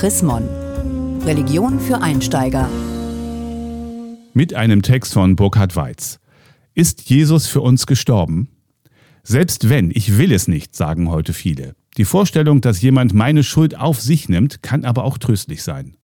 Chris Mon. Religion für Einsteiger. Mit einem Text von Burkhard Weiz. Ist Jesus für uns gestorben? Selbst wenn, ich will es nicht, sagen heute viele. Die Vorstellung, dass jemand meine Schuld auf sich nimmt, kann aber auch tröstlich sein.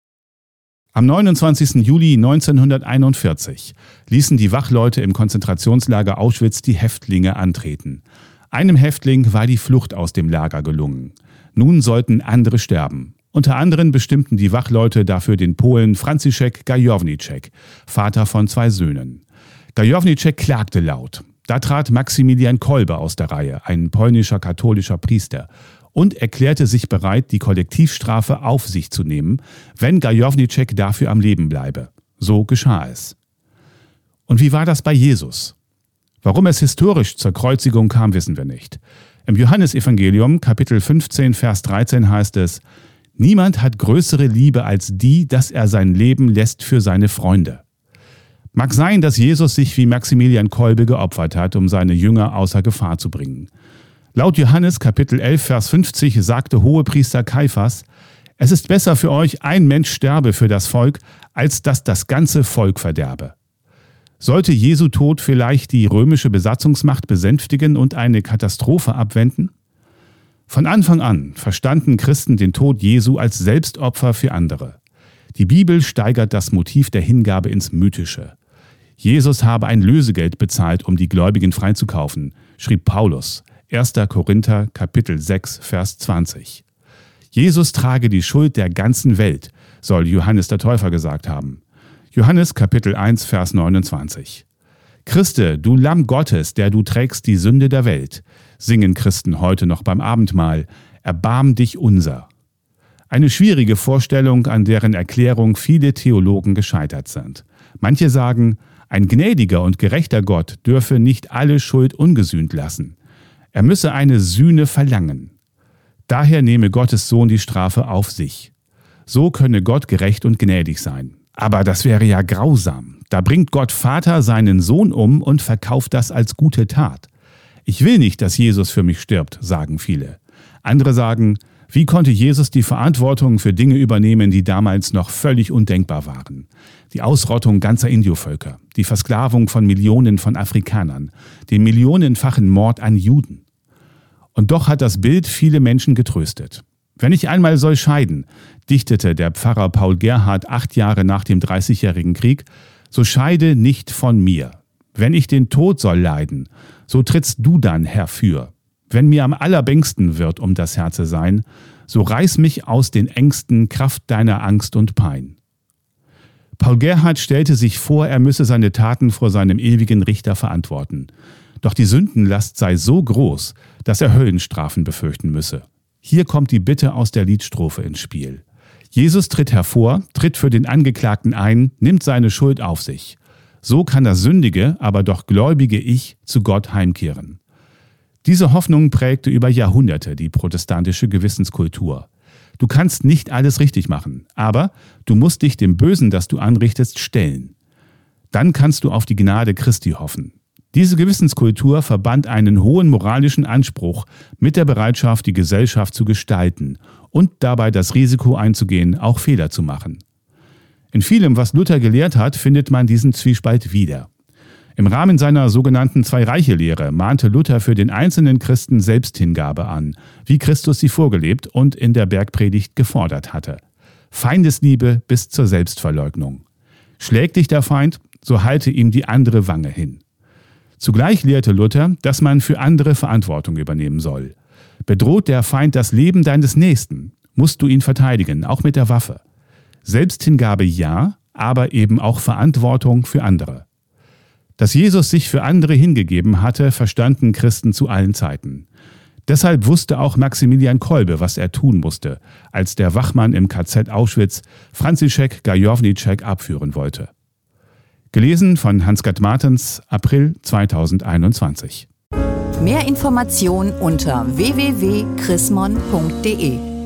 Am 29. Juli 1941 ließen die Wachleute im Konzentrationslager Auschwitz die Häftlinge antreten. Einem Häftling war die Flucht aus dem Lager gelungen. Nun sollten andere sterben. Unter anderem bestimmten die Wachleute dafür den Polen Franciszek Gajowniczek, Vater von zwei Söhnen. Gajowniczek klagte laut. Da trat Maximilian Kolbe aus der Reihe, ein polnischer katholischer Priester, und erklärte sich bereit, die Kollektivstrafe auf sich zu nehmen, wenn Gajowniczek dafür am Leben bleibe. So geschah es. Und wie war das bei Jesus? Warum es historisch zur Kreuzigung kam, wissen wir nicht. Im Johannesevangelium Kapitel 15 Vers 13 heißt es, Niemand hat größere Liebe als die, dass er sein Leben lässt für seine Freunde. Mag sein, dass Jesus sich wie Maximilian Kolbe geopfert hat, um seine Jünger außer Gefahr zu bringen. Laut Johannes Kapitel 11 Vers 50 sagte Hohepriester Kaiphas, es ist besser für euch, ein Mensch sterbe für das Volk, als dass das ganze Volk verderbe. Sollte Jesu Tod vielleicht die römische Besatzungsmacht besänftigen und eine Katastrophe abwenden? Von Anfang an verstanden Christen den Tod Jesu als Selbstopfer für andere. Die Bibel steigert das Motiv der Hingabe ins Mythische. Jesus habe ein Lösegeld bezahlt, um die Gläubigen freizukaufen, schrieb Paulus, 1. Korinther Kapitel 6 Vers 20. Jesus trage die Schuld der ganzen Welt, soll Johannes der Täufer gesagt haben. Johannes Kapitel 1, Vers 29. Christe, du Lamm Gottes, der du trägst die Sünde der Welt, singen Christen heute noch beim Abendmahl, erbarm dich unser. Eine schwierige Vorstellung, an deren Erklärung viele Theologen gescheitert sind. Manche sagen, ein gnädiger und gerechter Gott dürfe nicht alle Schuld ungesühnt lassen. Er müsse eine Sühne verlangen. Daher nehme Gottes Sohn die Strafe auf sich. So könne Gott gerecht und gnädig sein. Aber das wäre ja grausam. Da bringt Gott Vater seinen Sohn um und verkauft das als gute Tat. Ich will nicht, dass Jesus für mich stirbt, sagen viele. Andere sagen, wie konnte Jesus die Verantwortung für Dinge übernehmen, die damals noch völlig undenkbar waren? Die Ausrottung ganzer Indiovölker, die Versklavung von Millionen von Afrikanern, den millionenfachen Mord an Juden. Und doch hat das Bild viele Menschen getröstet. Wenn ich einmal soll scheiden, dichtete der Pfarrer Paul Gerhard acht Jahre nach dem Dreißigjährigen Krieg, so scheide nicht von mir. Wenn ich den Tod soll leiden, so trittst du dann herfür. Wenn mir am allerbängsten wird um das Herze sein, so reiß mich aus den Ängsten Kraft deiner Angst und Pein. Paul Gerhard stellte sich vor, er müsse seine Taten vor seinem ewigen Richter verantworten. Doch die Sündenlast sei so groß, dass er Höllenstrafen befürchten müsse. Hier kommt die Bitte aus der Liedstrophe ins Spiel. Jesus tritt hervor, tritt für den Angeklagten ein, nimmt seine Schuld auf sich. So kann das sündige, aber doch gläubige Ich zu Gott heimkehren. Diese Hoffnung prägte über Jahrhunderte die protestantische Gewissenskultur. Du kannst nicht alles richtig machen, aber du musst dich dem Bösen, das du anrichtest, stellen. Dann kannst du auf die Gnade Christi hoffen. Diese Gewissenskultur verband einen hohen moralischen Anspruch mit der Bereitschaft, die Gesellschaft zu gestalten und dabei das Risiko einzugehen, auch Fehler zu machen. In vielem, was Luther gelehrt hat, findet man diesen Zwiespalt wieder. Im Rahmen seiner sogenannten Zwei-Reiche-Lehre mahnte Luther für den einzelnen Christen Selbsthingabe an, wie Christus sie vorgelebt und in der Bergpredigt gefordert hatte. Feindesliebe bis zur Selbstverleugnung. Schlägt dich der Feind, so halte ihm die andere Wange hin. Zugleich lehrte Luther, dass man für andere Verantwortung übernehmen soll. Bedroht der Feind das Leben deines Nächsten, musst du ihn verteidigen, auch mit der Waffe. Selbsthingabe ja, aber eben auch Verantwortung für andere. Dass Jesus sich für andere hingegeben hatte, verstanden Christen zu allen Zeiten. Deshalb wusste auch Maximilian Kolbe, was er tun musste, als der Wachmann im KZ Auschwitz Franziszek Gajowniczek abführen wollte. Gelesen von Hans-Gerd Martens, April 2021. Mehr Informationen unter www.chrismon.de